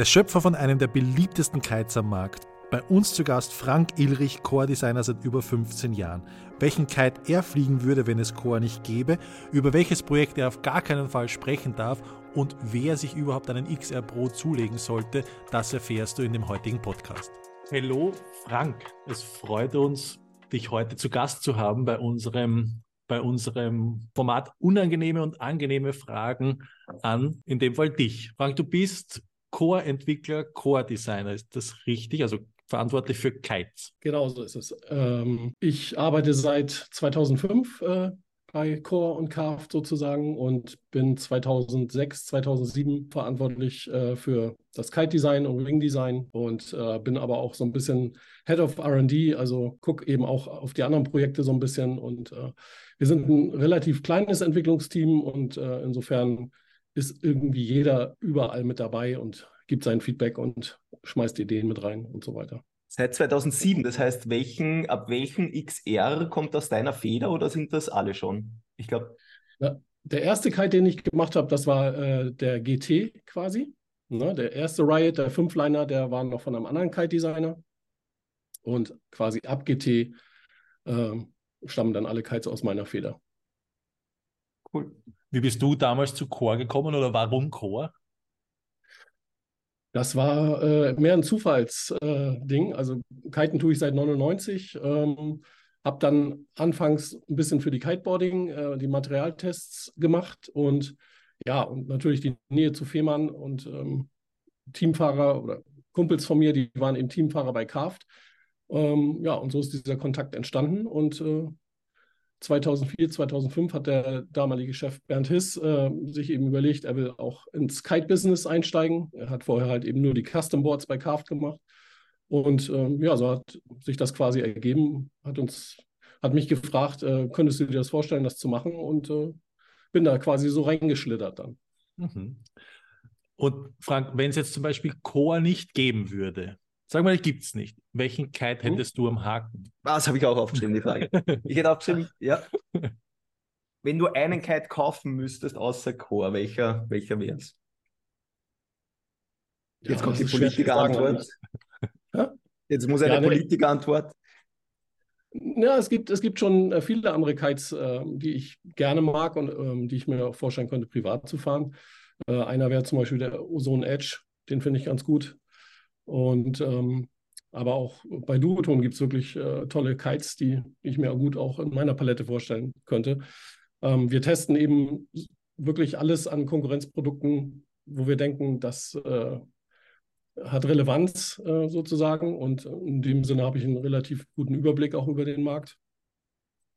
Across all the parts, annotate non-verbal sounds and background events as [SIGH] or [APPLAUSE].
Der Schöpfer von einem der beliebtesten Kites am Markt. Bei uns zu Gast Frank Ilrich, Core-Designer seit über 15 Jahren. Welchen Kite er fliegen würde, wenn es Core nicht gäbe, über welches Projekt er auf gar keinen Fall sprechen darf und wer sich überhaupt einen XR Pro zulegen sollte, das erfährst du in dem heutigen Podcast. Hallo Frank, es freut uns, dich heute zu Gast zu haben bei unserem bei unserem Format unangenehme und angenehme Fragen an, in dem Fall dich. Frank, du bist Core-Entwickler, Core-Designer. Ist das richtig? Also verantwortlich für Kites. Genau so ist es. Ähm, ich arbeite seit 2005 äh, bei Core und Carved sozusagen und bin 2006, 2007 verantwortlich äh, für das Kite-Design und Wing-Design und äh, bin aber auch so ein bisschen Head of R&D, also gucke eben auch auf die anderen Projekte so ein bisschen und äh, wir sind ein relativ kleines Entwicklungsteam und äh, insofern ist irgendwie jeder überall mit dabei und gibt sein Feedback und schmeißt Ideen mit rein und so weiter. Seit 2007, das heißt, welchen, ab welchem XR kommt aus deiner Feder oder sind das alle schon? Ich glaube. Ja, der erste Kite, den ich gemacht habe, das war äh, der GT quasi. Ne, der erste Riot, der Fünfliner, der war noch von einem anderen Kite-Designer. Und quasi ab GT äh, stammen dann alle Kites aus meiner Feder. Cool. Wie bist du damals zu Core gekommen oder warum Core? Das war äh, mehr ein Zufallsding. Äh, also Kiten tue ich seit 99. Ähm, habe dann anfangs ein bisschen für die Kiteboarding äh, die Materialtests gemacht und ja, und natürlich die Nähe zu Fehmarn und ähm, Teamfahrer oder Kumpels von mir, die waren eben Teamfahrer bei Kraft. Ähm, ja, und so ist dieser Kontakt entstanden und äh, 2004, 2005 hat der damalige Chef Bernd Hiss äh, sich eben überlegt, er will auch ins Kite-Business einsteigen. Er hat vorher halt eben nur die Custom Boards bei Carft gemacht. Und ähm, ja, so hat sich das quasi ergeben, hat uns, hat mich gefragt, äh, könntest du dir das vorstellen, das zu machen? Und äh, bin da quasi so reingeschlittert dann. Mhm. Und Frank, wenn es jetzt zum Beispiel Core nicht geben würde, Sag mal, gibt es nicht. Welchen Kite hm? hättest hm? du am Haken? Das habe ich auch aufgeschrieben, die Frage. ich hätte aufgeschrieben, [LAUGHS] ja. Wenn du einen Kite kaufen müsstest außer Core, welcher, welcher wäre es? Jetzt ja, kommt die Politikerantwort. Ja? Jetzt muss eine ja, Politikerantwort. Ja, es gibt, es gibt schon äh, viele andere Kites, äh, die ich gerne mag und ähm, die ich mir auch vorstellen könnte, privat zu fahren. Äh, einer wäre zum Beispiel der Ozone Edge, den finde ich ganz gut. Und ähm, aber auch bei Duoton gibt es wirklich äh, tolle Kites, die ich mir gut auch in meiner Palette vorstellen könnte. Ähm, wir testen eben wirklich alles an Konkurrenzprodukten, wo wir denken, das äh, hat Relevanz äh, sozusagen. Und in dem Sinne habe ich einen relativ guten Überblick auch über den Markt.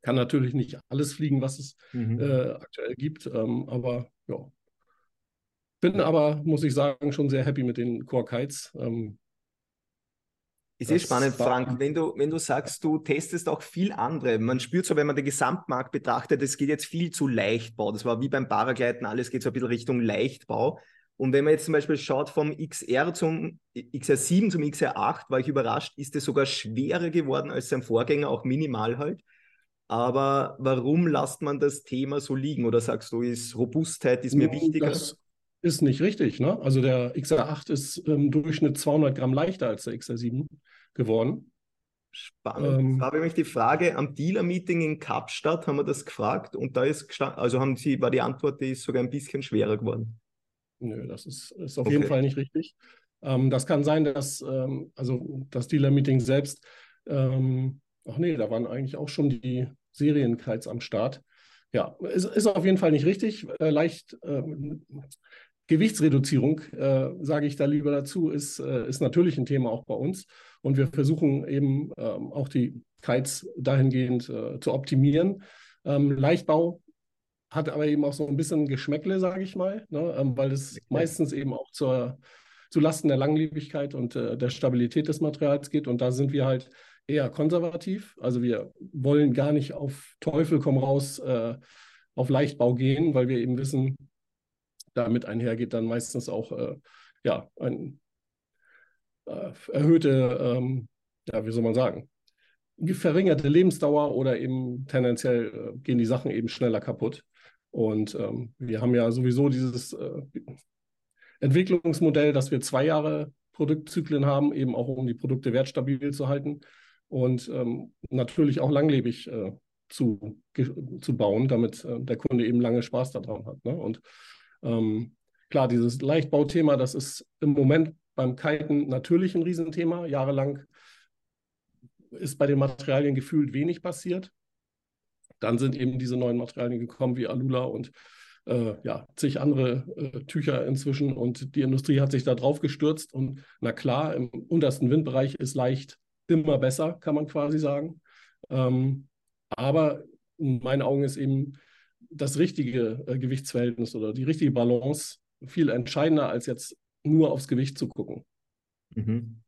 Kann natürlich nicht alles fliegen, was es mhm. Äh, aktuell gibt, ähm, aber ja. Bin aber, muss ich sagen, schon sehr happy mit den Core Kites. Ähm, ist eh spannend, Frank, wenn du, wenn du sagst, du testest auch viel andere. Man spürt so, wenn man den Gesamtmarkt betrachtet, es geht jetzt viel zu Leichtbau. Das war wie beim Paragleiten, alles geht so ein bisschen Richtung Leichtbau. Und wenn man jetzt zum Beispiel schaut vom XR zum XR7 zum XR8, war ich überrascht, ist es sogar schwerer geworden als sein Vorgänger, auch minimal halt. Aber warum lasst man das Thema so liegen? Oder sagst du, ist Robustheit ist mir wichtiger? Das ist nicht richtig. Ne? Also der XR8 ist im Durchschnitt 200 Gramm leichter als der XR7 geworden. Spannend. Ähm, da habe ich mich die Frage am Dealer-Meeting in Kapstadt haben wir das gefragt und da ist also haben sie, war die Antwort, die ist sogar ein bisschen schwerer geworden. Nö, das ist, ist auf okay. jeden Fall nicht richtig. Ähm, das kann sein, dass ähm, also das Dealer-Meeting selbst, ähm, ach nee, da waren eigentlich auch schon die Serienkites am Start. Ja, ist, ist auf jeden Fall nicht richtig. Äh, leicht ähm, Gewichtsreduzierung, äh, sage ich da lieber dazu, ist, äh, ist natürlich ein Thema auch bei uns. Und wir versuchen eben ähm, auch die Kites dahingehend äh, zu optimieren. Ähm, Leichtbau hat aber eben auch so ein bisschen Geschmäckle, sage ich mal, ne? ähm, weil es meistens eben auch zur, zu Lasten der Langlebigkeit und äh, der Stabilität des Materials geht. Und da sind wir halt eher konservativ. Also wir wollen gar nicht auf Teufel komm raus äh, auf Leichtbau gehen, weil wir eben wissen, damit einhergeht dann meistens auch äh, ja, ein äh, erhöhte, ähm, ja, wie soll man sagen, verringerte Lebensdauer oder eben tendenziell äh, gehen die Sachen eben schneller kaputt. Und ähm, wir haben ja sowieso dieses, äh, Entwicklungsmodell, dass wir zwei Jahre Produktzyklen haben, eben auch um die Produkte wertstabil zu halten und ähm, natürlich auch langlebig äh, zu, zu bauen, damit äh, der Kunde eben lange Spaß daran hat. Ne? Und ähm, klar, dieses Leichtbauthema, das ist im Moment beim Kiten natürlich ein Riesenthema. Jahrelang ist bei den Materialien gefühlt wenig passiert. Dann sind eben diese neuen Materialien gekommen wie Alula und äh, ja, zig andere äh, Tücher inzwischen und die Industrie hat sich da drauf gestürzt und na klar, im untersten Windbereich ist leicht immer besser, kann man quasi sagen. Ähm, aber in meinen Augen ist eben das richtige äh, Gewichtsverhältnis oder die richtige Balance viel entscheidender, als jetzt nur aufs Gewicht zu gucken. Mhm.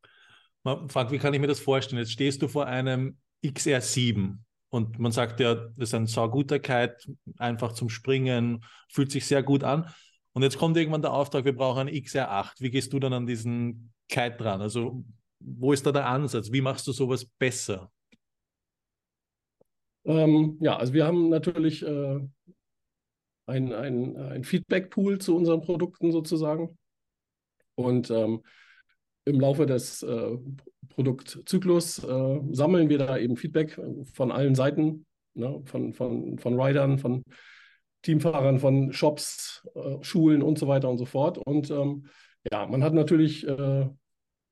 Frank, wie kann ich mir das vorstellen? Jetzt stehst du vor einem XR7 und man sagt ja, das ist ein sauguter Kite, einfach zum Springen, fühlt sich sehr gut an. Und jetzt kommt irgendwann der Auftrag, wir brauchen einen XR8. Wie gehst du dann an diesen Kite dran? Also, wo ist da der Ansatz? Wie machst du sowas besser? Ähm, ja, also wir haben natürlich äh, ein, ein, ein Feedback-Pool zu unseren Produkten sozusagen. Und ähm, im Laufe des äh, Produktzyklus äh, sammeln wir da eben Feedback von allen Seiten, ne? von, von, von Riders, von Teamfahrern, von Shops, äh, Schulen und so weiter und so fort. Und ähm, ja, man hat natürlich, äh,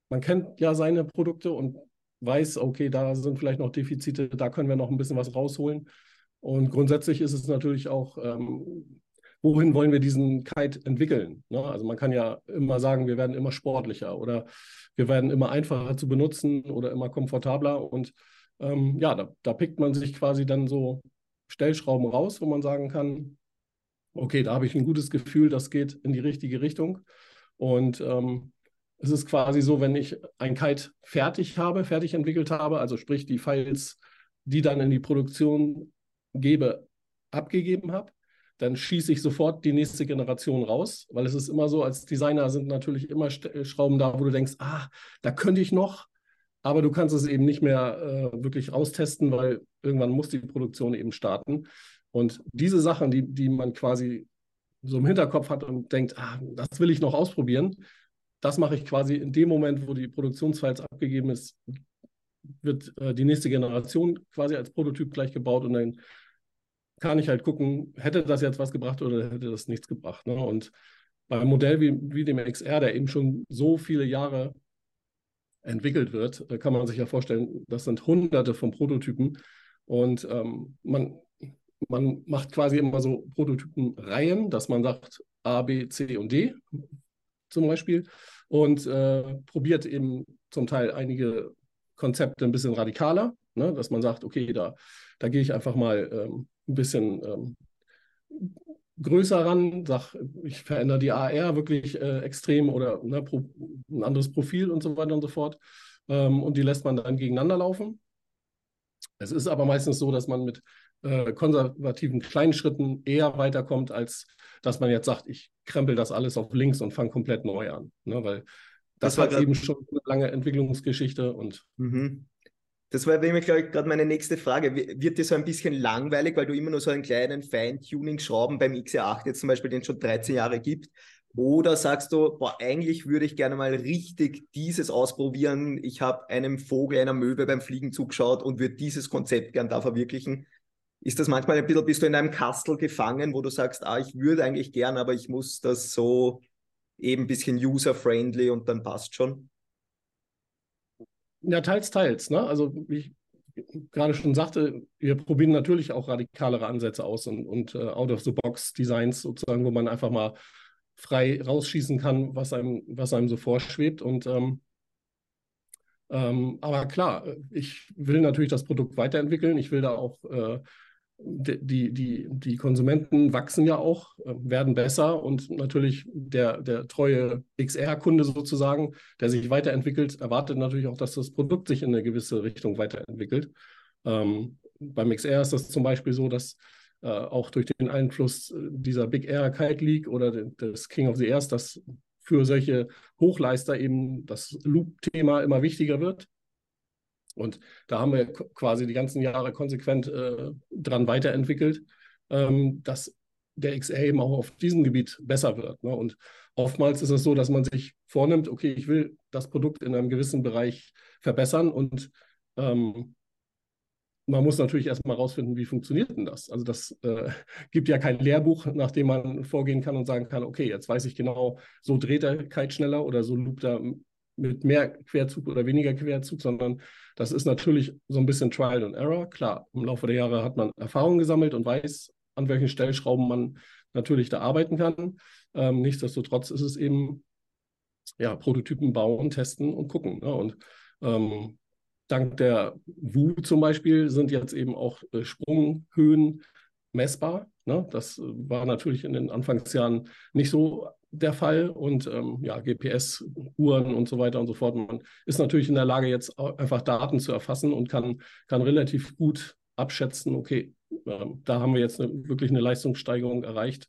man kennt ja seine Produkte und weiß, okay, da sind vielleicht noch Defizite, da können wir noch ein bisschen was rausholen. Und grundsätzlich ist es natürlich auch ähm, wohin wollen wir diesen Kite entwickeln? Ne? Also man kann ja immer sagen, wir werden immer sportlicher oder wir werden immer einfacher zu benutzen oder immer komfortabler. Und ähm, ja, da, da pickt man sich quasi dann so Stellschrauben raus, wo man sagen kann, okay, da habe ich ein gutes Gefühl, das geht in die richtige Richtung. Und ähm, es ist quasi so, wenn ich ein Kite fertig habe, fertig entwickelt habe, also sprich die Files, die dann in die Produktion gebe, abgegeben habe, dann schieße ich sofort die nächste Generation raus, weil es ist immer so, als Designer sind natürlich immer äh, Schrauben da, wo du denkst, ah, da könnte ich noch, aber du kannst es eben nicht mehr äh, wirklich austesten, weil irgendwann muss die Produktion eben starten. Und diese Sachen, die, die man quasi so im Hinterkopf hat und denkt, ah, das will ich noch ausprobieren, das mache ich quasi in dem Moment, wo die Produktionsfiles abgegeben ist, wird äh, die nächste Generation quasi als Prototyp gleich gebaut und dann kann ich halt gucken, hätte das jetzt was gebracht oder hätte das nichts gebracht. Ne? Und beim Modell wie, wie dem XR, der eben schon so viele Jahre entwickelt wird, kann man sich ja vorstellen, das sind hunderte von Prototypen und ähm, man, man macht quasi immer so Prototypenreihen, dass man sagt A, B, C und D zum Beispiel und äh, probiert eben zum Teil einige Konzepte ein bisschen radikaler, ne? dass man sagt, okay, da, da gehe ich einfach mal ähm, ein bisschen ähm, größer ran, sag, ich verändere die AR wirklich äh, extrem oder ne, pro, ein anderes Profil und so weiter und so fort. Ähm, und die lässt man dann gegeneinander laufen. Es ist aber meistens so, dass man mit äh, konservativen kleinen Schritten eher weiterkommt, als dass man jetzt sagt, ich krempel das alles auf links und fange komplett neu an. Ne? Weil das, das hat eben schon eine lange Entwicklungsgeschichte und mhm. Das war nämlich, glaube ich, gerade meine nächste Frage. Wird dir so ein bisschen langweilig, weil du immer nur so einen kleinen Feintuning-Schrauben beim XR8 jetzt zum Beispiel, den es schon 13 Jahre gibt? Oder sagst du, boah, eigentlich würde ich gerne mal richtig dieses ausprobieren. Ich habe einem Vogel, einer Möwe beim Fliegen zugeschaut und würde dieses Konzept gern da verwirklichen. Ist das manchmal ein bisschen, bist du in einem Kastel gefangen, wo du sagst, ah, ich würde eigentlich gern, aber ich muss das so eben ein bisschen user-friendly und dann passt schon? Ja, teils, teils. Ne? Also wie ich gerade schon sagte, wir probieren natürlich auch radikalere Ansätze aus und, und uh, Out-of-the-Box-Designs sozusagen, wo man einfach mal frei rausschießen kann, was einem, was einem so vorschwebt. Und ähm, ähm, aber klar, ich will natürlich das Produkt weiterentwickeln. Ich will da auch äh, die, die, die Konsumenten wachsen ja auch, äh, werden besser und natürlich der, der treue XR-Kunde sozusagen, der sich weiterentwickelt, erwartet natürlich auch, dass das Produkt sich in eine gewisse Richtung weiterentwickelt. Ähm, beim XR ist das zum Beispiel so, dass äh, auch durch den Einfluss dieser Big Air Kite League oder des King of the Airs, dass für solche Hochleister eben das Loop-Thema immer wichtiger wird. Und da haben wir quasi die ganzen Jahre konsequent äh, dran weiterentwickelt, ähm, dass der XR eben auch auf diesem Gebiet besser wird. Ne? Und oftmals ist es so, dass man sich vornimmt, okay, ich will das Produkt in einem gewissen Bereich verbessern und ähm, man muss natürlich erstmal rausfinden, wie funktioniert denn das? Also das äh, [LAUGHS] gibt ja kein Lehrbuch, nach dem man vorgehen kann und sagen kann, okay, jetzt weiß ich genau, so dreht der Kite schneller oder so loopt er mit mehr Querzug oder weniger Querzug, sondern das ist natürlich so ein bisschen Trial and Error. Klar, im Laufe der Jahre hat man Erfahrung gesammelt und weiß, an welchen Stellschrauben man natürlich da arbeiten kann. Ähm, nichtsdestotrotz ist es eben ja, Prototypen bauen, testen und gucken. Ne? Und ähm, dank der WU zum Beispiel sind jetzt eben auch äh, Sprunghöhen messbar. Ne? Das war natürlich in den Anfangsjahren nicht so der Fall und ähm, ja, GPS-Uhren und so weiter und so fort. Man ist natürlich in der Lage, jetzt einfach Daten zu erfassen und kann, kann relativ gut abschätzen, okay, äh, da haben wir jetzt eine, wirklich eine Leistungssteigerung erreicht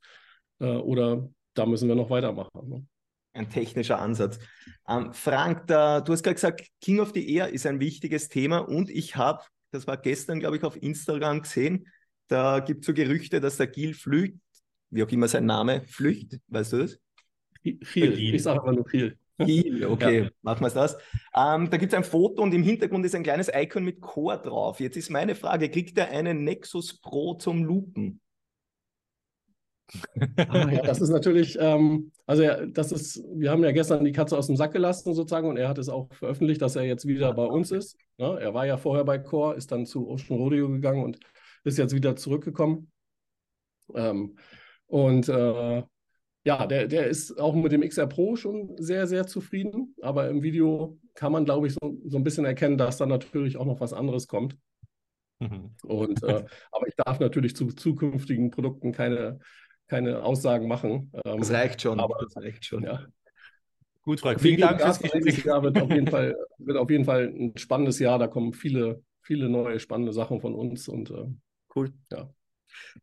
äh, oder da müssen wir noch weitermachen. Ne? Ein technischer Ansatz. Ähm, Frank, da, du hast gerade gesagt, King of the Air ist ein wichtiges Thema und ich habe, das war gestern, glaube ich, auf Instagram gesehen, da gibt es so Gerüchte, dass der Gil Flücht, wie auch immer sein Name, Flücht, weißt du das? Viel, ich sage aber nur viel. Viel, [LAUGHS] okay, ja. machen wir es das. Ähm, da gibt es ein Foto und im Hintergrund ist ein kleines Icon mit Core drauf. Jetzt ist meine Frage, kriegt er einen Nexus Pro zum Loopen? ah, ja, das ist natürlich, ähm, also ja, das ist, wir haben ja gestern die Katze aus dem Sack gelassen sozusagen und er hat es auch veröffentlicht, dass er jetzt wieder bei uns ist. Ne? er war ja vorher bei Core, ist dann zu Ocean Rodeo gegangen und ist jetzt wieder zurückgekommen. Ähm, und äh, ja, der, der ist auch mit dem XR Pro schon sehr, sehr zufrieden. Aber im Video kann man, glaube ich, so, so ein bisschen erkennen, dass da natürlich auch noch was anderes kommt. Mhm. Und, äh, [LAUGHS] aber ich darf natürlich zu zukünftigen Produkten keine, keine Aussagen machen. Ähm, das reicht schon. Aber, das reicht schon. Ja. Gut, Frank. Vielen Dank fürs Gespräch. Jahr wird auf, jeden Fall, [LAUGHS] wird auf jeden Fall ein spannendes Jahr. Da kommen viele, viele neue spannende Sachen von uns. Und äh, cool. Ja.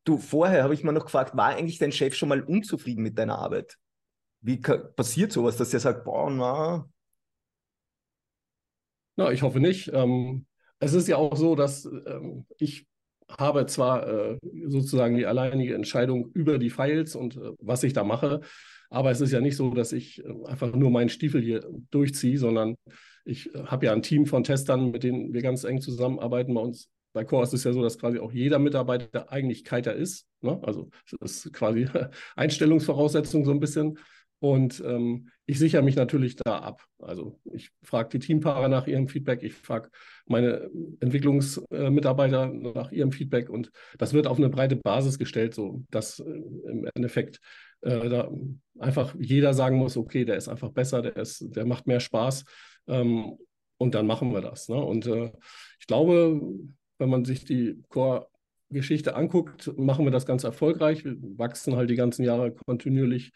Du, vorher habe ich mal noch gefragt, war eigentlich dein Chef schon mal unzufrieden mit deiner Arbeit? Wie passiert sowas, dass der sagt, boah, na. Na, ich hoffe nicht. Ähm, es ist ja auch so, dass ähm, ich habe zwar äh, sozusagen die alleinige Entscheidung über die Files und äh, was ich da mache, aber es ist ja nicht so, dass ich äh, einfach nur meinen Stiefel hier durchziehe, sondern ich äh, habe ja ein Team von Testern, mit denen wir ganz eng zusammenarbeiten. Bei uns bei Core ist es ja so, dass quasi auch jeder Mitarbeiter eigentlich Kiter ist. Ne? Also das ist quasi [LAUGHS] Einstellungsvoraussetzung so ein bisschen. Und ähm, ich sichere mich natürlich da ab. Also ich frage die Teampaare nach ihrem Feedback, ich frage meine Entwicklungsmitarbeiter nach ihrem Feedback und das wird auf eine breite Basis gestellt, so dass äh, im Endeffekt äh, da einfach jeder sagen muss, okay, der ist einfach besser, der, ist, der macht mehr Spaß ähm, und dann machen wir das. Ne? Und äh, ich glaube, wenn man sich die Core-Geschichte anguckt, machen wir das ganz erfolgreich. Wir wachsen halt die ganzen Jahre kontinuierlich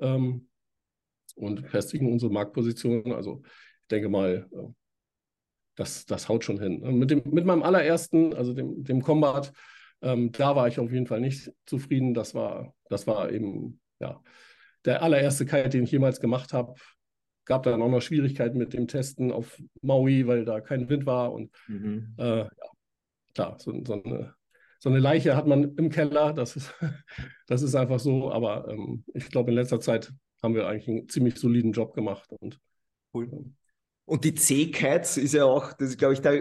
ähm, und festigen unsere Marktposition. Also ich denke mal, äh, das, das haut schon hin. Mit, dem, mit meinem allerersten, also dem, dem Combat, ähm, da war ich auf jeden Fall nicht zufrieden. Das war, das war eben ja, der allererste Kite, den ich jemals gemacht habe. Gab dann auch noch Schwierigkeiten mit dem Testen auf Maui, weil da kein Wind war. Und mhm. äh, ja, klar, so, so, eine, so, eine, Leiche hat man im Keller, das ist, [LAUGHS] das ist einfach so, aber ähm, ich glaube, in letzter Zeit haben wir eigentlich einen ziemlich soliden Job gemacht. Und, cool. Ähm, und die C-Cats ist ja auch, das ist, glaube ich, da,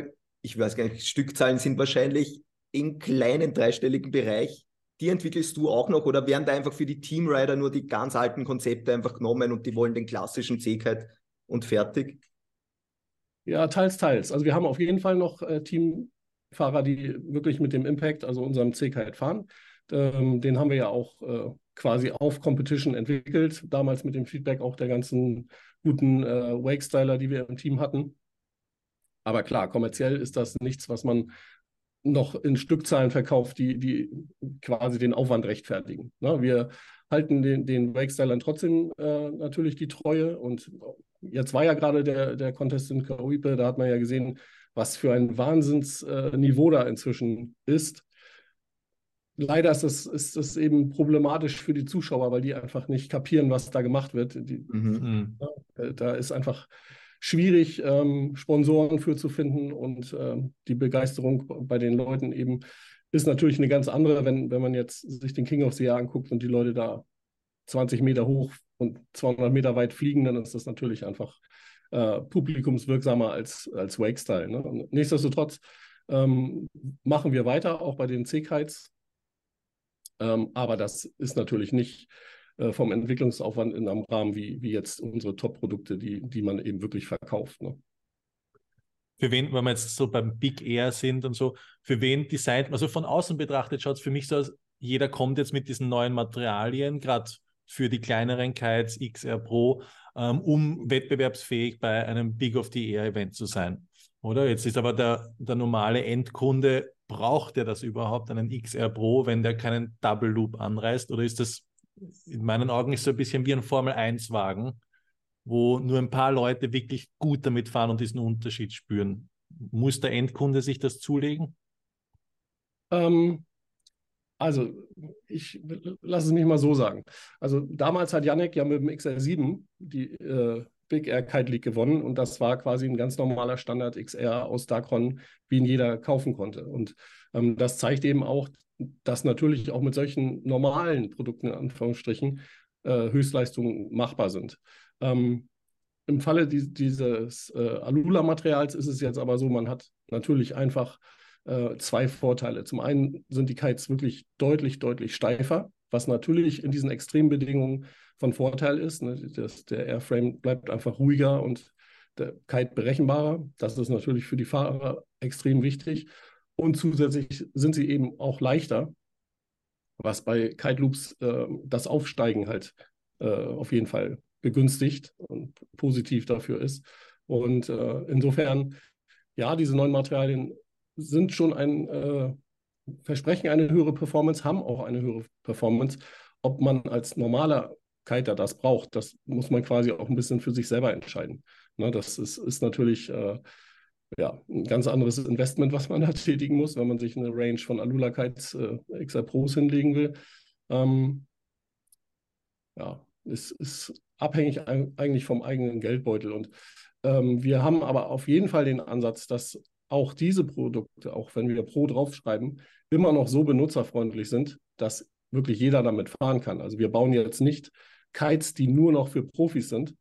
ich weiß gar nicht, Stückzahlen sind wahrscheinlich im kleinen dreistelligen Bereich. Die entwickelst du auch noch oder werden da einfach für die Teamrider nur die ganz alten Konzepte einfach genommen und die wollen den klassischen C-Kite und fertig? Ja, teils, teils. Also wir haben auf jeden Fall noch äh, Team, Fahrer, die wirklich mit dem Impact, also unserem C-Kite fahren. Ähm, den haben wir ja auch äh, quasi auf Competition entwickelt, damals mit dem Feedback auch der ganzen guten äh, Wake-Styler, die wir im Team hatten. Aber klar, kommerziell ist das nichts, was man noch in Stückzahlen verkauft, die, die quasi den Aufwand rechtfertigen. Ne? Wir halten den, den Wake-Stylern trotzdem äh, natürlich die Treue und jetzt war ja gerade der, der Contest in Karipe, da hat man ja gesehen, was für ein Wahnsinnsniveau äh, da inzwischen ist. Leider ist es, ist es eben problematisch für die Zuschauer, weil die einfach nicht kapieren, was da gemacht wird. Die, mhm. ja, da ist einfach schwierig, ähm, Sponsoren für zu finden und ähm, die Begeisterung bei den Leuten eben ist natürlich eine ganz andere, wenn, wenn man jetzt sich den King of the Year anguckt und die Leute da 20 Meter hoch und 200 Meter weit fliegen, dann ist das natürlich einfach äh, publikumswirksamer als, als Wake-Style. Ne? Nichtsdestotrotz ähm, machen wir weiter, auch bei den C-Kites. Ähm, aber das ist natürlich nicht äh, vom Entwicklungsaufwand in einem Rahmen wie, wie jetzt unsere Top-Produkte, die, die man eben wirklich verkauft. Ne? Für wen, wenn wir jetzt so beim Big Air sind und so, für wen designt, also von außen betrachtet schaut es für mich so aus, jeder kommt jetzt mit diesen neuen Materialien, gerade für die kleineren Kites XR Pro, ähm, um wettbewerbsfähig bei einem Big of the Air Event zu sein. Oder? Jetzt ist aber der, der normale Endkunde, braucht er das überhaupt, einen XR Pro, wenn der keinen Double Loop anreißt? Oder ist das in meinen Augen ist so ein bisschen wie ein Formel-1-Wagen, wo nur ein paar Leute wirklich gut damit fahren und diesen Unterschied spüren? Muss der Endkunde sich das zulegen? Ähm, also, ich lasse es mich mal so sagen. Also, damals hat Yannick ja mit dem XR7 die äh, Big Air Kite League gewonnen und das war quasi ein ganz normaler Standard XR aus Dacron, wie ihn jeder kaufen konnte. Und ähm, das zeigt eben auch, dass natürlich auch mit solchen normalen Produkten in Anführungsstrichen äh, Höchstleistungen machbar sind. Ähm, Im Falle die, dieses äh, Alula-Materials ist es jetzt aber so, man hat natürlich einfach äh, zwei Vorteile. Zum einen sind die Kites wirklich deutlich, deutlich steifer, was natürlich in diesen Extrembedingungen von Vorteil ist. Ne? Das, der Airframe bleibt einfach ruhiger und der Kite berechenbarer. Das ist natürlich für die Fahrer extrem wichtig. Und zusätzlich sind sie eben auch leichter, was bei Kite Loops äh, das Aufsteigen halt äh, auf jeden Fall begünstigt und positiv dafür ist. Und äh, insofern, ja, diese neuen Materialien sind schon ein äh, Versprechen eine höhere Performance, haben auch eine höhere Performance. Ob man als normaler Kiter das braucht, das muss man quasi auch ein bisschen für sich selber entscheiden. Ne, das ist, ist natürlich äh, ja, ein ganz anderes Investment, was man da [LAUGHS] tätigen muss, wenn man sich eine Range von Alula Kites äh, XR Pros hinlegen will. Ähm, ja, es ist abhängig eigentlich vom eigenen Geldbeutel. Und ähm, wir haben aber auf jeden Fall den Ansatz, dass auch diese Produkte, auch wenn wir Pro draufschreiben, immer noch so benutzerfreundlich sind, dass wirklich jeder damit fahren kann. Also wir bauen jetzt nicht Kites, die nur noch für Profis sind,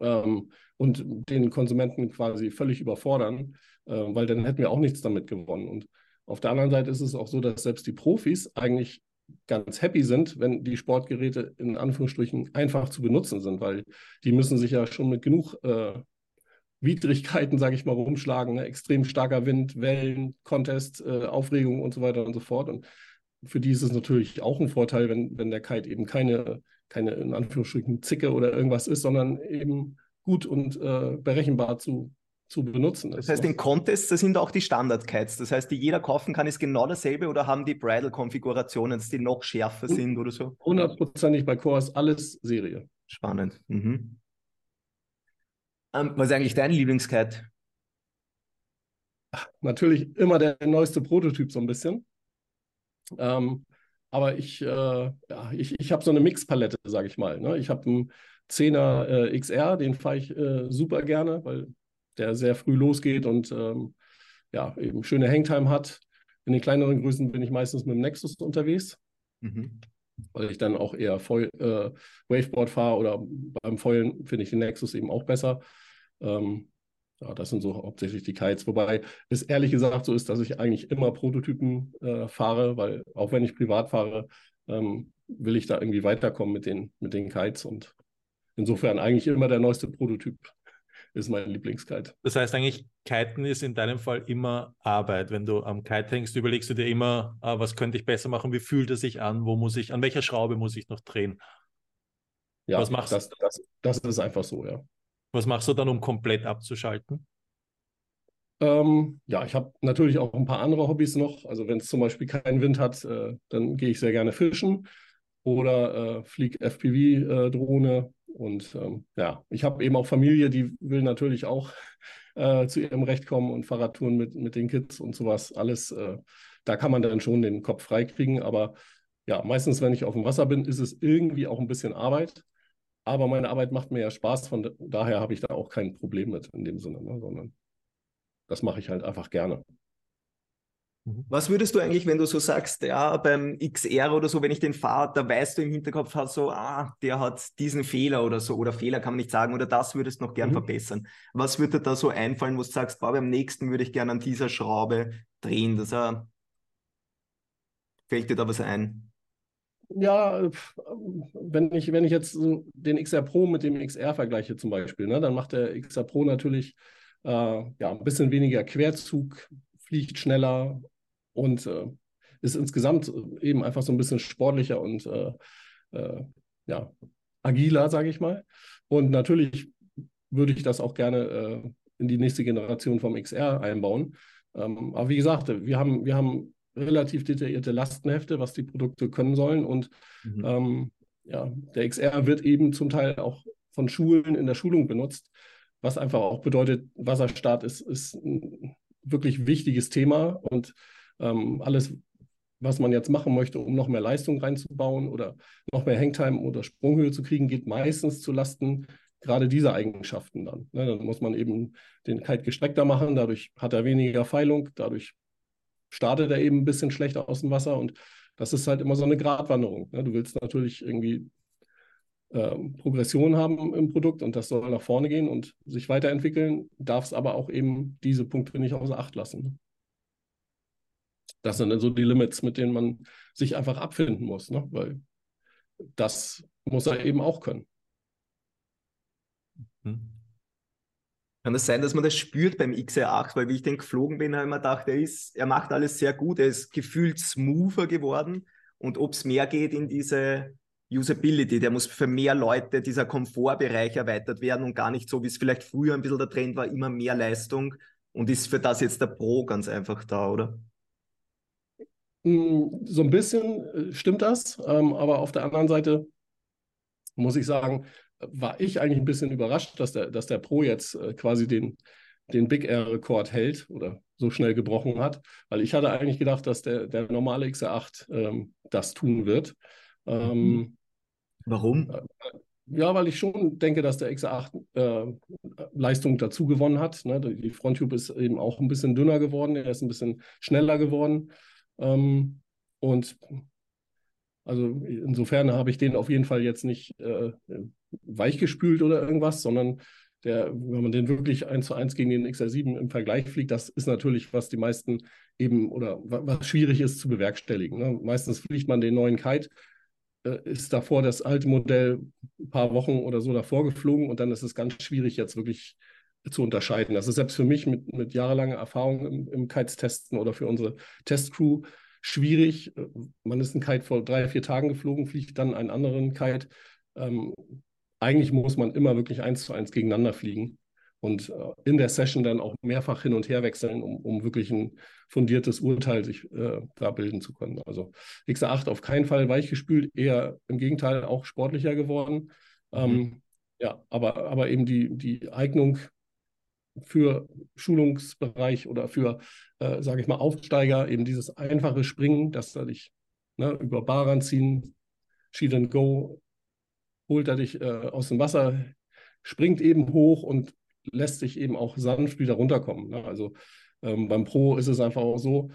ähm, und den Konsumenten quasi völlig überfordern, äh, weil dann hätten wir auch nichts damit gewonnen. Und auf der anderen Seite ist es auch so, dass selbst die Profis eigentlich ganz happy sind, wenn die Sportgeräte in Anführungsstrichen einfach zu benutzen sind, weil die müssen sich ja schon mit genug äh, Widrigkeiten, sage ich mal, rumschlagen. Ne? Extrem starker Wind, Wellen, Contest, äh, Aufregung und so weiter und so fort. Und für die ist es natürlich auch ein Vorteil, wenn, wenn der Kite eben keine, keine in Anführungsstrichen Zicke oder irgendwas ist, sondern eben gut und äh, berechenbar zu, zu benutzen ist. Das heißt, in Contests, das sind auch die Standard-Kites. Das heißt, die jeder kaufen kann, ist genau dasselbe oder haben die Bridal-Konfigurationen, dass die noch schärfer sind oder so? Hundertprozentig bei Core ist alles Serie. Spannend. Mhm. Ähm, was ist eigentlich dein Lieblingskite? Natürlich immer der neueste Prototyp so ein bisschen. Ähm, aber ich, äh, ja, ich, ich habe so eine Mixpalette, sage ich mal. Ne? Ich habe einen 10er äh, XR, den fahre ich äh, super gerne, weil der sehr früh losgeht und ähm, ja, eben schöne Hangtime hat. In den kleineren Größen bin ich meistens mit dem Nexus unterwegs, mhm. Weil ich dann auch eher Foil, äh, Waveboard fahre oder beim Foilen finde ich den Nexus eben auch besser. Ähm, ja, das sind so hauptsächlich die Kites, wobei es ehrlich gesagt so ist, dass ich eigentlich immer Prototypen äh, fahre, weil auch wenn ich privat fahre, ähm, will ich da irgendwie weiterkommen mit den, mit den Kites und Insofern eigentlich immer der neueste Prototyp ist mein Lieblingskite. Das heißt eigentlich, Kiten ist in deinem Fall immer Arbeit. Wenn du am Kite hängst, überlegst du dir immer, ah, was könnte ich besser machen, wie fühlt es sich an, wo muss ich, an welcher Schraube muss ich noch drehen? Ja, was machst das, das, das ist einfach so, ja. Was machst du dann, um komplett abzuschalten? Ähm, ja, ich habe natürlich auch ein paar andere Hobbys noch. Also wenn es zum Beispiel keinen Wind hat, äh, dann gehe ich sehr gerne fischen oder äh, fliege FPV-Drohne und ähm, ja, ich habe eben auch Familie, die will natürlich auch äh, zu ihrem Recht kommen und Fahrradtouren mit, mit den Kids und sowas. Alles, äh, da kann man dann schon den Kopf freikriegen. Aber ja, meistens, wenn ich auf dem Wasser bin, ist es irgendwie auch ein bisschen Arbeit. Aber meine Arbeit macht mir ja Spaß, von daher habe ich da auch kein Problem mit in dem Sinne, ne, sondern das mache ich halt einfach gerne. Mhm. Was würdest du eigentlich, wenn du so sagst, ja, beim XR oder so, wenn ich den fahre, da weißt du im Hinterkopf halt so, ah, der hat diesen Fehler oder so, oder Fehler kann man nicht sagen, oder das würdest du noch gern mhm. verbessern. Was würde dir da so einfallen, wo du sagst, boah, beim nächsten würde ich gern an dieser Schraube drehen, dass er, fällt dir da was ein? Ja, wenn ich, wenn ich jetzt den XR Pro mit dem XR vergleiche zum Beispiel, ne, dann macht der XR Pro natürlich äh, ja, ein bisschen weniger Querzug, fliegt schneller und äh, ist insgesamt eben einfach so ein bisschen sportlicher und äh, äh ja, agiler, sage ich mal. Und natürlich würde ich das auch gerne äh, in die nächste Generation vom XR einbauen. Ähm, aber wie gesagt, wir haben, wir haben relativ detaillierte Lastenhefte, was die Produkte können sollen. Und mhm. ähm, ja, der XR wird eben zum Teil auch von Schulen in der Schulung benutzt, was einfach auch bedeutet, Wasserstart ist, ist ein wirklich wichtiges Thema und ähm, alles, was man jetzt machen möchte, um noch mehr Leistung reinzubauen oder noch mehr Hangtime oder Sprunghöhe zu kriegen, geht meistens zu Lasten gerade dieser Eigenschaften dann. Ne, dann muss man eben den Kite gestreckter machen, dadurch hat er weniger Feilung, dadurch startet er eben ein bisschen schlechter aus dem Wasser und das ist halt immer so eine Gratwanderung. Ne? Du willst natürlich irgendwie ähm, Progression haben im Produkt und das soll nach vorne gehen und sich weiterentwickeln, darfst aber auch eben diese Punkte nicht außer Acht lassen. Das sind dann so die Limits, mit denen man sich einfach abfinden muss, ne? weil das muss er eben auch können. Mhm. Kann es das sein, dass man das spürt beim XR8? Weil wie ich den geflogen bin, habe ich mir gedacht, er, ist, er macht alles sehr gut, er ist gefühlt smoother geworden. Und ob es mehr geht in diese Usability, der muss für mehr Leute dieser Komfortbereich erweitert werden und gar nicht so, wie es vielleicht früher ein bisschen der Trend war, immer mehr Leistung. Und ist für das jetzt der Pro ganz einfach da, oder? Mm, so ein bisschen äh, stimmt das, ähm, aber auf der anderen Seite muss ich sagen, war ich eigentlich ein bisschen überrascht, dass der, dass der Pro jetzt äh, quasi den, den Big Air-Rekord hält oder so schnell gebrochen hat, weil ich hatte eigentlich gedacht, dass der, der normale XR8 ähm, das tun wird. Ähm, Warum? Äh, ja, weil ich schon denke, dass der XR8 äh, Leistung dazu gewonnen hat. Ne? Die Fronttube ist eben auch ein bisschen dünner geworden, er ist ein bisschen schneller geworden. Ähm, und also insofern habe ich den auf jeden Fall jetzt nicht äh, weichgespült oder irgendwas, sondern der, wenn man den wirklich eins zu eins gegen den XR7 im Vergleich fliegt, das ist natürlich, was die meisten eben oder was schwierig ist zu bewerkstelligen. Ne? Meistens fliegt man den neuen Kite, äh, ist davor das alte Modell ein paar Wochen oder so davor geflogen und dann ist es ganz schwierig, jetzt wirklich zu unterscheiden. Das ist selbst für mich mit, mit jahrelanger Erfahrung im, im Kites-Testen oder für unsere Testcrew schwierig. Man ist ein Kite vor drei, vier Tagen geflogen, fliegt dann einen anderen Kite. Ähm, eigentlich muss man immer wirklich eins zu eins gegeneinander fliegen und äh, in der Session dann auch mehrfach hin und her wechseln, um, um wirklich ein fundiertes Urteil sich äh, da bilden zu können. Also XR8 auf keinen Fall weichgespült, eher im Gegenteil auch sportlicher geworden. Mhm. Ähm, ja, aber, aber eben die, die Eignung für Schulungsbereich oder für, äh, sage ich mal, Aufsteiger, eben dieses einfache Springen, dass da dich ne, über Bar ziehen, Sheet and Go, holt er dich äh, aus dem Wasser, springt eben hoch und lässt sich eben auch sanft wieder runterkommen. Ne? Also ähm, beim Pro ist es einfach auch so,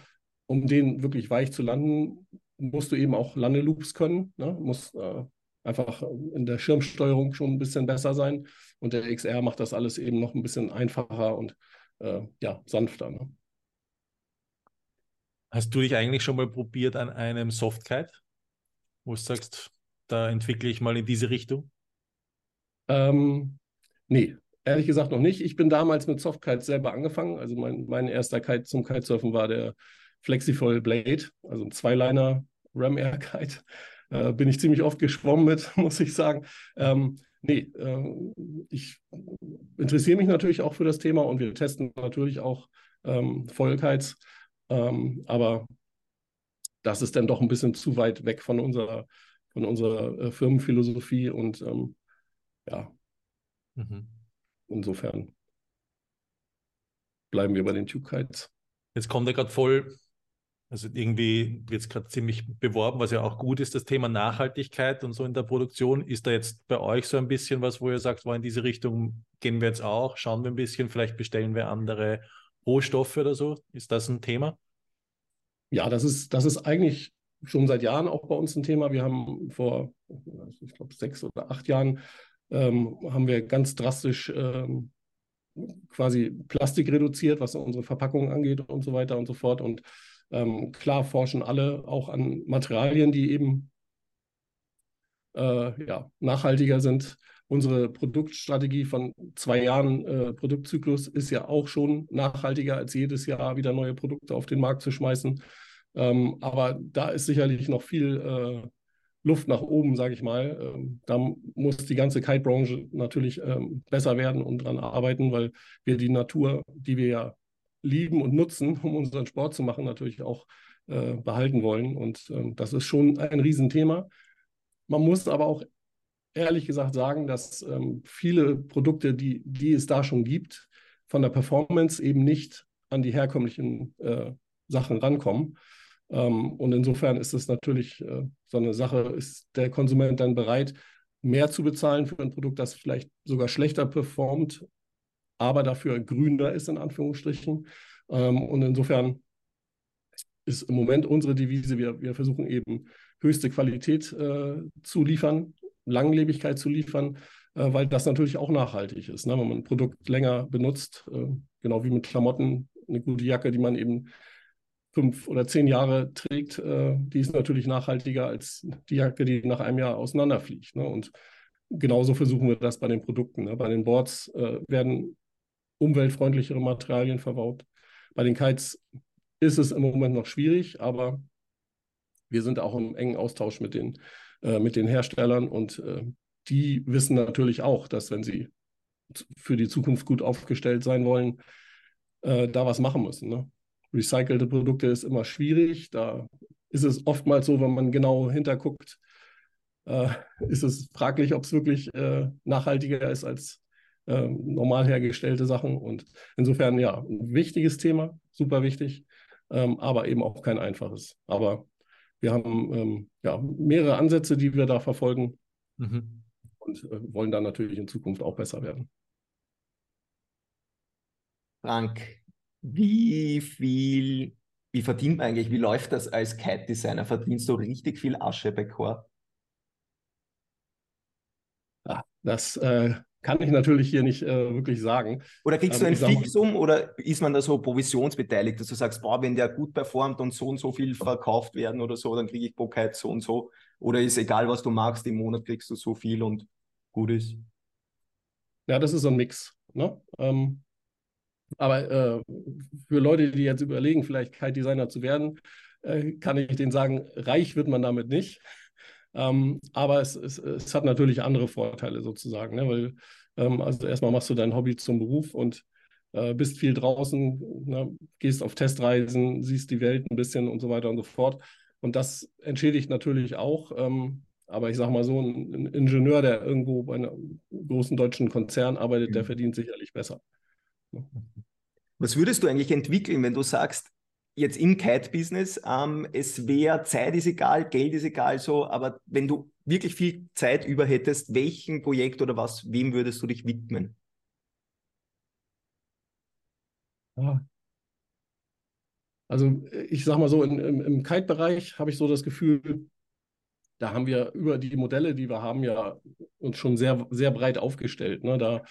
um den wirklich weich zu landen, musst du eben auch Landeloops können, ne? musst äh, einfach in der Schirmsteuerung schon ein bisschen besser sein. Und der XR macht das alles eben noch ein bisschen einfacher und äh, ja, sanfter. Ne? Hast du dich eigentlich schon mal probiert an einem Softkite, wo du sagst, da entwickle ich mal in diese Richtung? Ähm, nee, ehrlich gesagt noch nicht. Ich bin damals mit Softkite selber angefangen. Also mein, mein erster Kite zum Kitesurfen war der Flexifoil Blade, also ein Zweiliner Ram Air Kite. Äh, bin ich ziemlich oft geschwommen mit, [LAUGHS] muss ich sagen. Ähm, nee, äh, ich interessiere mich natürlich auch für das Thema und wir testen natürlich auch ähm, Vollkites. Ähm, aber das ist dann doch ein bisschen zu weit weg von unserer von unserer äh, Firmenphilosophie und ähm, ja, mhm. insofern bleiben wir bei den Tube Kites. Jetzt kommt er gerade voll, also irgendwie wird es gerade ziemlich beworben, was ja auch gut ist, das Thema Nachhaltigkeit und so in der Produktion. Ist da jetzt bei euch so ein bisschen was, wo ihr sagt, in diese Richtung gehen wir jetzt auch, schauen wir ein bisschen, vielleicht bestellen wir andere Rohstoffe oder so? Ist das ein Thema? ja, das ist, das ist eigentlich schon seit Jahren auch bei uns ein Thema. Wir haben vor, ich glaube, sechs oder acht Jahren ähm, haben wir ganz drastisch ähm, quasi Plastik reduziert, was unsere Verpackungen angeht und so weiter und so fort. Und ähm, klar forschen alle auch an Materialien, die eben äh, ja, nachhaltiger sind. Unsere Produktstrategie von zwei Jahren äh, Produktzyklus ist ja auch schon nachhaltiger, als jedes Jahr wieder neue Produkte auf den Markt zu schmeißen. Ähm, aber da ist sicherlich noch viel äh, Luft nach oben, sage ich mal. Ähm, da muss die ganze Kite-Branche natürlich ähm, besser werden und daran arbeiten, weil wir die Natur, die wir ja lieben und nutzen, [LAUGHS] um unseren Sport zu machen, natürlich auch äh, behalten wollen. Und ähm, das ist schon ein Riesenthema. Man muss aber auch ehrlich gesagt sagen, dass ähm, viele Produkte, die, die es da schon gibt, von der Performance eben nicht an die herkömmlichen äh, Sachen rankommen. Ähm, und insofern ist es natürlich äh, so eine Sache, ist der Konsument dann bereit, mehr zu bezahlen für ein Produkt, das vielleicht sogar schlechter performt, aber dafür grüner ist, in Anführungsstrichen. Ähm, und insofern ist im Moment unsere Devise, wir, wir versuchen eben höchste Qualität äh, zu liefern, Langlebigkeit zu liefern, äh, weil das natürlich auch nachhaltig ist. Ne? Wenn man ein Produkt länger benutzt, äh, genau wie mit Klamotten, eine gute Jacke, die man eben fünf oder zehn Jahre trägt, äh, die ist natürlich nachhaltiger als die Jacke, die nach einem Jahr auseinanderfliegt. Ne? Und genauso versuchen wir das bei den Produkten. Ne? Bei den Boards äh, werden umweltfreundlichere Materialien verbaut. Bei den Kites ist es im Moment noch schwierig, aber wir sind auch im engen Austausch mit den, äh, mit den Herstellern und äh, die wissen natürlich auch, dass wenn sie für die Zukunft gut aufgestellt sein wollen, äh, da was machen müssen. Ne? Recycelte Produkte ist immer schwierig. Da ist es oftmals so, wenn man genau hinterguckt, äh, ist es fraglich, ob es wirklich äh, nachhaltiger ist als äh, normal hergestellte Sachen. Und insofern, ja, ein wichtiges Thema, super wichtig, ähm, aber eben auch kein einfaches. Aber wir haben ähm, ja, mehrere Ansätze, die wir da verfolgen mhm. und äh, wollen dann natürlich in Zukunft auch besser werden. Frank, wie viel, wie verdient man eigentlich, wie läuft das als Kite-Designer? Verdienst du richtig viel Asche bei Core? Ja, das äh, kann ich natürlich hier nicht äh, wirklich sagen. Oder kriegst du ähm, ein Fixum oder ist man da so provisionsbeteiligt, dass du sagst, boah, wenn der gut performt und so und so viel verkauft werden oder so, dann kriege ich Kite so und so. Oder ist egal, was du magst, im Monat kriegst du so viel und gut ist? Ja, das ist so ein Mix. Ne? Ähm, aber äh, für Leute, die jetzt überlegen, vielleicht Kite-Designer zu werden, äh, kann ich denen sagen, reich wird man damit nicht. Ähm, aber es, es, es, hat natürlich andere Vorteile sozusagen, ne? weil ähm, also erstmal machst du dein Hobby zum Beruf und äh, bist viel draußen, ne? gehst auf Testreisen, siehst die Welt ein bisschen und so weiter und so fort. Und das entschädigt natürlich auch. Ähm, aber ich sage mal so, ein, ein, Ingenieur, der irgendwo bei einem großen deutschen Konzern arbeitet, mhm. der verdient sicherlich besser. Was würdest du eigentlich entwickeln, wenn du sagst, jetzt im Kite-Business, ähm, es wäre, Zeit ist egal, Geld ist egal, so, aber wenn du wirklich viel Zeit über hättest, welchen Projekt oder was, wem würdest du dich widmen? Also ich sag mal so, in, im, im Kite-Bereich habe ich so das Gefühl, da haben wir über die Modelle, die wir haben, ja uns schon sehr, sehr breit aufgestellt. Ne? Da,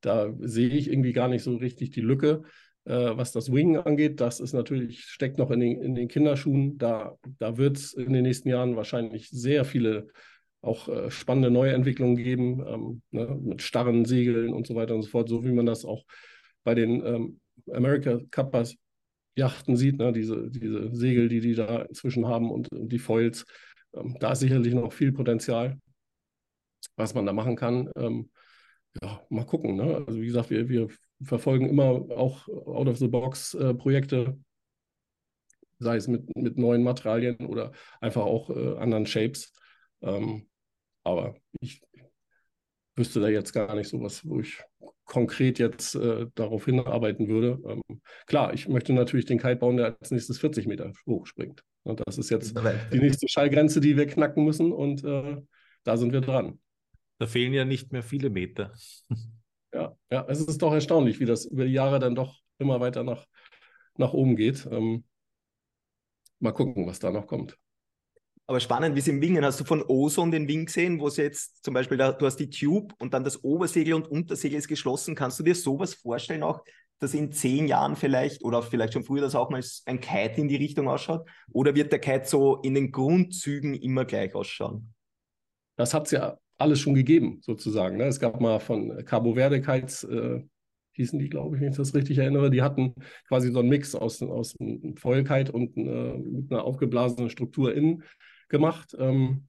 da sehe ich irgendwie gar nicht so richtig die Lücke. Äh, was das Wing angeht, das ist natürlich, steckt noch in den, in den Kinderschuhen. Da, da wird es in den nächsten Jahren wahrscheinlich sehr viele auch äh, spannende Neuentwicklungen geben, ähm, ne, mit starren Segeln und so weiter und so fort, so wie man das auch bei den ähm, America Cuppers Yachten sieht, ne, diese, diese Segel, die die da inzwischen haben und, und die Foils. Ähm, da ist sicherlich noch viel Potenzial, was man da machen kann. Ähm, ja, mal gucken. Ne? Also wie gesagt, wir, wir verfolgen immer auch Out-of-the-Box-Projekte, sei es mit, mit neuen Materialien oder einfach auch äh, anderen Shapes. Ähm, aber ich wüsste da jetzt gar nicht so was, wo ich konkret jetzt äh, darauf hinarbeiten würde. Ähm, klar, ich möchte natürlich den Kite bauen, der als nächstes 40 Meter hochspringt. Und das ist jetzt die nächste Schallgrenze, die wir knacken müssen und äh, da sind wir dran. Da fehlen ja nicht mehr viele Meter. Ja, ja, es ist doch erstaunlich, wie das über die Jahre dann doch immer weiter nach, nach oben geht. Ähm, mal gucken, was da noch kommt. Aber spannend, wie es im Wingen, hast du von Ozone den Wing gesehen, wo es jetzt zum Beispiel, da, du hast die Tube und dann das Obersegel und Untersegel ist geschlossen. Kannst du dir sowas vorstellen auch, dass in zehn Jahren vielleicht oder vielleicht schon früher das auch mal ein Kite in die Richtung ausschaut? Oder wird der Kite so in den Grundzügen immer gleich ausschauen? Das hat es ja alles schon gegeben, sozusagen. Ne? Es gab mal von Cabo Verde Kites, äh, hießen die, glaube ich, wenn ich das richtig erinnere, die hatten quasi so einen Mix aus, aus Foil-Kite und äh, mit einer aufgeblasenen Struktur innen gemacht. Ähm,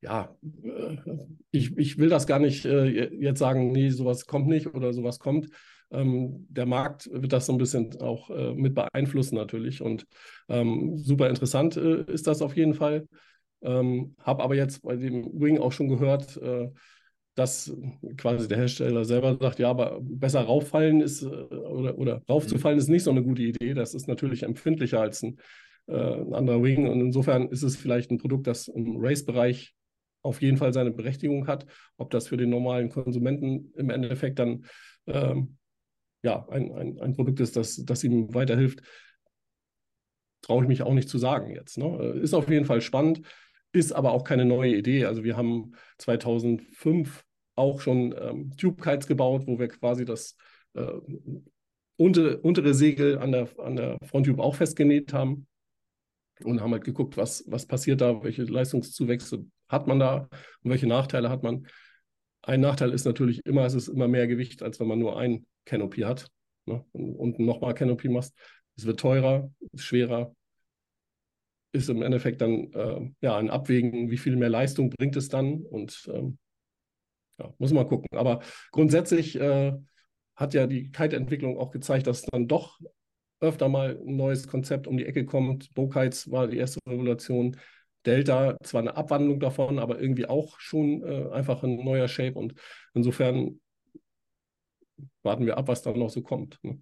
ja, äh, ich, ich will das gar nicht äh, jetzt sagen, nee, sowas kommt nicht oder sowas kommt. Ähm, der Markt wird das so ein bisschen auch äh, mit beeinflussen natürlich und ähm, super interessant ist das auf jeden Fall. Ähm, Habe aber jetzt bei dem Wing auch schon gehört, äh, dass quasi der Hersteller selber sagt, ja, aber besser rauffallen ist äh, oder, oder raufzufallen ist nicht so eine gute Idee. Das ist natürlich empfindlicher als ein äh, ein anderer Wing. Und insofern ist es vielleicht ein Produkt, das im Race-Bereich auf jeden Fall seine Berechtigung hat. Ob das für den normalen Konsumenten im Endeffekt dann ähm, ja, ein, ein, ein Produkt ist, das, das ihm weiterhilft, traue ich mich auch nicht zu sagen jetzt. Ne? Ist auf jeden Fall spannend, ist aber auch keine neue Idee. Also wir haben 2005 auch schon ähm, Tube Kites gebaut, wo wir quasi das äh, untere, untere Segel an der, an der Fronttube auch festgenäht haben und haben halt geguckt, was, was passiert da, welche Leistungszuwächse hat man da und welche Nachteile hat man. Ein Nachteil ist natürlich immer, es ist immer mehr Gewicht, als wenn man nur ein Canopy hat ne? und, und nochmal Canopy machst. Es wird teurer, schwerer, ist im Endeffekt dann äh, ja ein Abwägen, wie viel mehr Leistung bringt es dann und ähm, ja, muss man gucken. Aber grundsätzlich äh, hat ja die Kite-Entwicklung auch gezeigt, dass dann doch öfter mal ein neues Konzept um die Ecke kommt. Bokites war die erste Revolution. Delta zwar eine Abwandlung davon, aber irgendwie auch schon äh, einfach ein neuer Shape. Und insofern warten wir ab, was dann noch so kommt. Ne?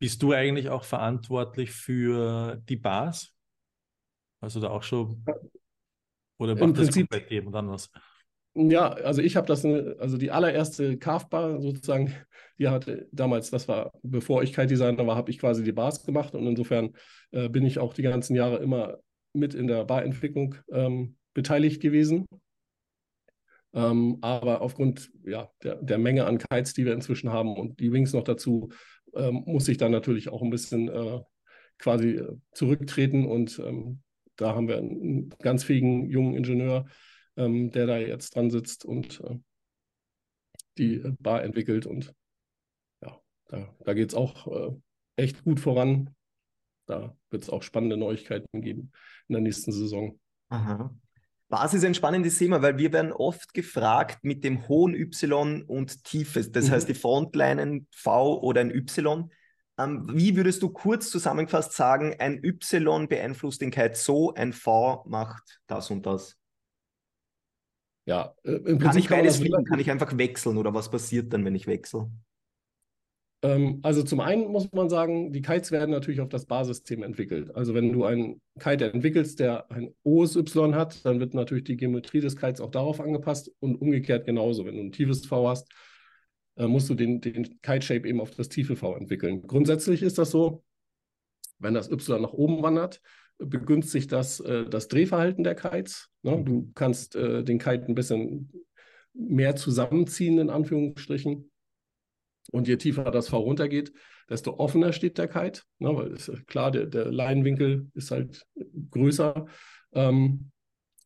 Bist du eigentlich auch verantwortlich für die Bars? Also da auch schon? Oder macht das Prinzip, komplett jemand anders? Ja, also ich habe das, also die allererste Carve-Bar sozusagen, die hatte damals, das war, bevor ich Kite-Designer war, habe ich quasi die Bars gemacht und insofern äh, bin ich auch die ganzen Jahre immer mit in der Barentwicklung ähm, beteiligt gewesen. Ähm, aber aufgrund ja, der, der, Menge an Kites, die wir inzwischen haben und die Wings noch dazu, ähm, muss ich dann natürlich auch ein bisschen äh, quasi äh, zurücktreten und ähm, da haben wir einen ganz fähigen jungen Ingenieur, ähm, der da jetzt dran sitzt und äh, die Bar entwickelt. Und ja, da, da geht es auch äh, echt gut voran. Da wird es auch spannende Neuigkeiten geben in der nächsten Saison. Aha. Was ist ein spannendes Thema, weil wir werden oft gefragt mit dem hohen Y und tiefes, das mhm. heißt die Frontline V oder ein Y. Ähm, wie würdest du kurz zusammengefasst sagen, ein Y beeinflusst den Kite so, ein V macht das und das? Ja, äh, im Prinzip kann ich beides kann fliegen? Kann ich einfach wechseln oder was passiert dann, wenn ich wechsle? Ähm, also zum einen muss man sagen, die Kites werden natürlich auf das Basissystem entwickelt. Also wenn du einen Kite entwickelst, der ein OSY hat, dann wird natürlich die Geometrie des Kites auch darauf angepasst und umgekehrt genauso. Wenn du ein tiefes V hast, äh, musst du den, den Kite-Shape eben auf das tiefe V entwickeln. Grundsätzlich ist das so, wenn das Y nach oben wandert, begünstigt das äh, das Drehverhalten der Kites. Ne? Du kannst äh, den Kite ein bisschen mehr zusammenziehen, in Anführungsstrichen. Und je tiefer das V runtergeht, desto offener steht der Kite. Ne? Weil ist klar, der, der Leinenwinkel ist halt größer. Ähm,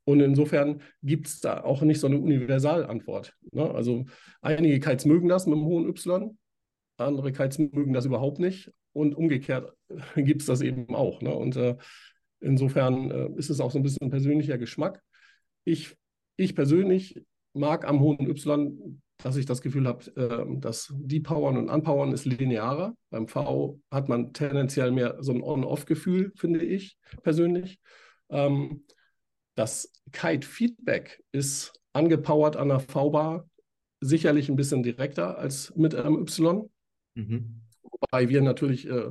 und insofern gibt es da auch nicht so eine Universalantwort. Ne? Also einige Kites mögen das mit einem hohen Y, andere Kites mögen das überhaupt nicht. Und umgekehrt [LAUGHS] gibt es das eben auch. Ne? Und äh, Insofern äh, ist es auch so ein bisschen ein persönlicher Geschmack. Ich, ich persönlich mag am hohen Y, dass ich das Gefühl habe, äh, dass Depowern und Unpowern ist linearer. Beim V hat man tendenziell mehr so ein On-Off-Gefühl, finde ich persönlich. Ähm, das Kite-Feedback ist angepowert an der V-Bar sicherlich ein bisschen direkter als mit einem Y. Mhm. Wobei wir natürlich äh,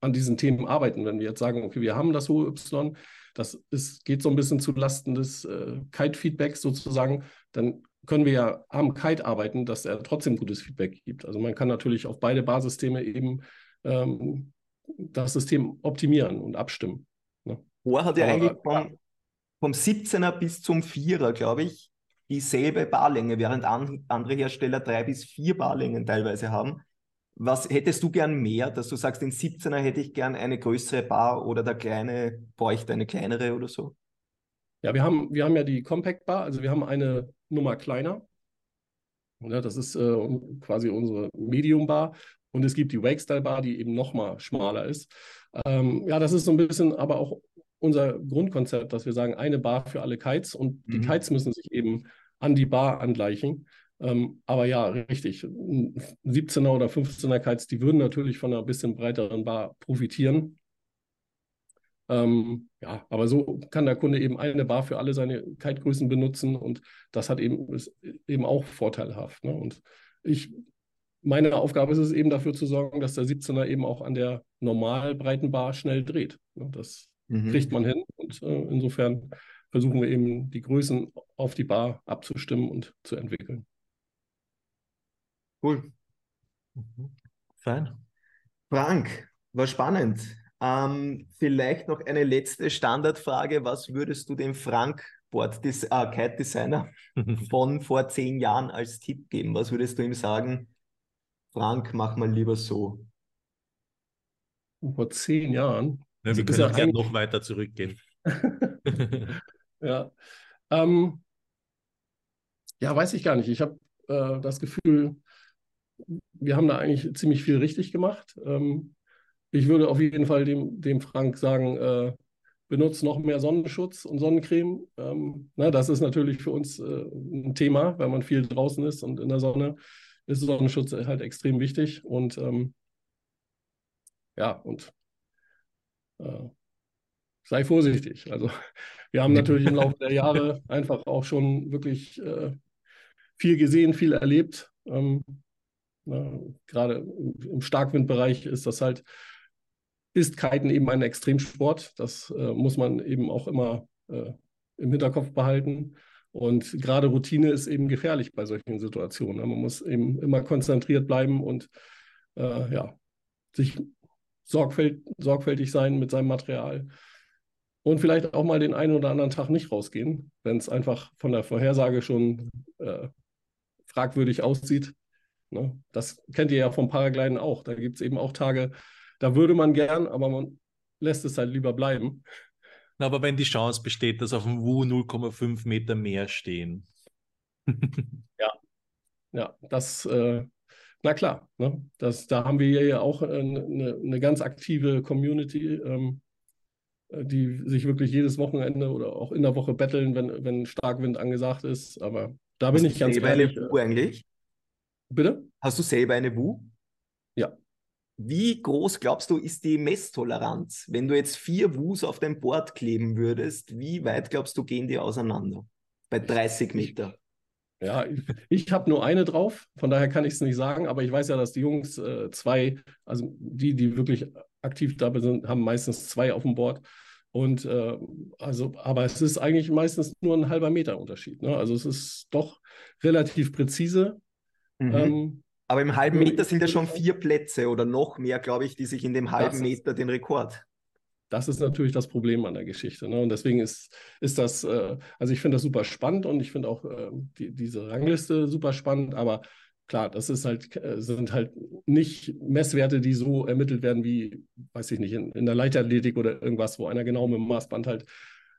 an diesen Themen arbeiten. Wenn wir jetzt sagen, okay, wir haben das hohe Y, das ist, geht so ein bisschen zu Lasten des äh, Kite-Feedbacks sozusagen, dann können wir ja am Kite arbeiten, dass er trotzdem gutes Feedback gibt. Also man kann natürlich auf beide Basissysteme eben ähm, das System optimieren und abstimmen. Ne? Bohr hat ja Aber, eigentlich vom, vom 17er bis zum 4er, glaube ich, dieselbe Barlänge, während an, andere Hersteller drei bis vier Barlängen teilweise haben. Was hättest du gern mehr, dass du sagst, den 17er hätte ich gern eine größere Bar oder der kleine bräuchte eine kleinere oder so? Ja, wir haben, wir haben ja die Compact Bar, also wir haben eine Nummer kleiner. Ja, das ist äh, quasi unsere Medium Bar. Und es gibt die Wake Style Bar, die eben noch mal schmaler ist. Ähm, ja, das ist so ein bisschen aber auch unser Grundkonzept, dass wir sagen, eine Bar für alle Kites und mhm. die Kites müssen sich eben an die Bar angleichen. Ähm, aber ja, richtig. 17er oder 15er Kites, die würden natürlich von einer bisschen breiteren Bar profitieren. Ähm, ja, aber so kann der Kunde eben eine Bar für alle seine Kite-Größen benutzen und das hat eben, ist eben auch vorteilhaft. Ne? Und ich, meine Aufgabe ist es eben dafür zu sorgen, dass der 17er eben auch an der normal breiten Bar schnell dreht. Ne? Das mhm. kriegt man hin und äh, insofern versuchen wir eben die Größen auf die Bar abzustimmen und zu entwickeln. Cool. Mhm. Fein. Frank, war spannend. Ähm, vielleicht noch eine letzte Standardfrage. Was würdest du dem Frank Board äh, Kite Designer [LAUGHS] von vor zehn Jahren als Tipp geben? Was würdest du ihm sagen? Frank, mach mal lieber so. Vor zehn Jahren? Ja, wir können ja gerne noch weiter zurückgehen. [LAUGHS] ja. Ähm, ja, weiß ich gar nicht. Ich habe äh, das Gefühl, wir haben da eigentlich ziemlich viel richtig gemacht. Ähm, ich würde auf jeden Fall dem, dem Frank sagen, äh, benutzt noch mehr Sonnenschutz und Sonnencreme. Ähm, na, das ist natürlich für uns äh, ein Thema, weil man viel draußen ist und in der Sonne ist Sonnenschutz halt extrem wichtig. Und ähm, ja, und äh, sei vorsichtig. Also wir haben natürlich im Laufe der Jahre [LAUGHS] einfach auch schon wirklich äh, viel gesehen, viel erlebt. Ähm, Gerade im Starkwindbereich ist das halt ist Kiten eben ein Extremsport. Das äh, muss man eben auch immer äh, im Hinterkopf behalten. Und gerade Routine ist eben gefährlich bei solchen Situationen. Ne? Man muss eben immer konzentriert bleiben und äh, ja, sich sorgfält, sorgfältig sein mit seinem Material. Und vielleicht auch mal den einen oder anderen Tag nicht rausgehen, wenn es einfach von der Vorhersage schon äh, fragwürdig aussieht. Ne? Das kennt ihr ja vom Paragliden auch. Da gibt es eben auch Tage, da würde man gern, aber man lässt es halt lieber bleiben. aber wenn die Chance besteht, dass auf dem Wu 0,5 Meter mehr stehen. [LAUGHS] ja, ja, das, äh, na klar, ne? das, da haben wir ja auch eine, eine ganz aktive Community, ähm, die sich wirklich jedes Wochenende oder auch in der Woche betteln, wenn, wenn Starkwind angesagt ist. Aber da bin Hast ich ganz selber ehrlich. eine Wu eigentlich? Bitte? Hast du selber eine Wu? Ja. Wie groß glaubst du, ist die Messtoleranz? Wenn du jetzt vier Wus auf dein Board kleben würdest, wie weit glaubst du, gehen die auseinander? Bei 30 Meter. Ja, ich, ich habe nur eine drauf, von daher kann ich es nicht sagen, aber ich weiß ja, dass die Jungs äh, zwei, also die, die wirklich aktiv dabei sind, haben meistens zwei auf dem Board. Und äh, also, aber es ist eigentlich meistens nur ein halber Meter Unterschied. Ne? Also es ist doch relativ präzise. Mhm. Ähm, aber im halben Meter sind ja schon vier Plätze oder noch mehr, glaube ich, die sich in dem halben Meter den Rekord. Das ist natürlich das Problem an der Geschichte. Ne? Und deswegen ist, ist das, äh, also ich finde das super spannend und ich finde auch äh, die, diese Rangliste super spannend, aber klar, das ist halt, äh, sind halt nicht Messwerte, die so ermittelt werden wie, weiß ich nicht, in, in der Leichtathletik oder irgendwas, wo einer genau mit dem Maßband halt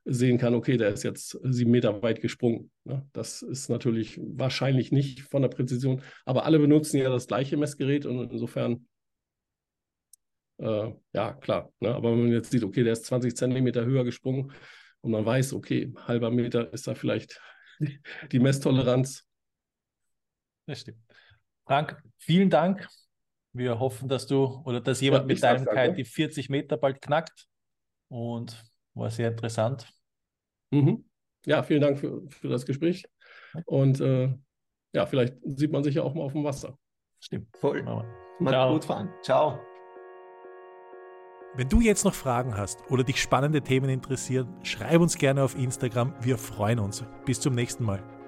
sehen kann, okay, der ist jetzt sieben Meter weit gesprungen. Ne? Das ist natürlich wahrscheinlich nicht von der Präzision, aber alle benutzen ja das gleiche Messgerät und insofern, äh, ja, klar. Ne? Aber wenn man jetzt sieht, okay, der ist 20 Zentimeter höher gesprungen und man weiß, okay, halber Meter ist da vielleicht die, [LAUGHS] die Messtoleranz. Das stimmt. Frank, vielen Dank. Wir hoffen, dass du oder dass jemand ja, mit deinem Kite die 40 Meter bald knackt. Und war sehr interessant. Mhm. Ja, vielen Dank für, für das Gespräch. Und äh, ja, vielleicht sieht man sich ja auch mal auf dem Wasser. Stimmt. Voll. Mal gut fahren. Ciao. Wenn du jetzt noch Fragen hast oder dich spannende Themen interessieren, schreib uns gerne auf Instagram. Wir freuen uns. Bis zum nächsten Mal.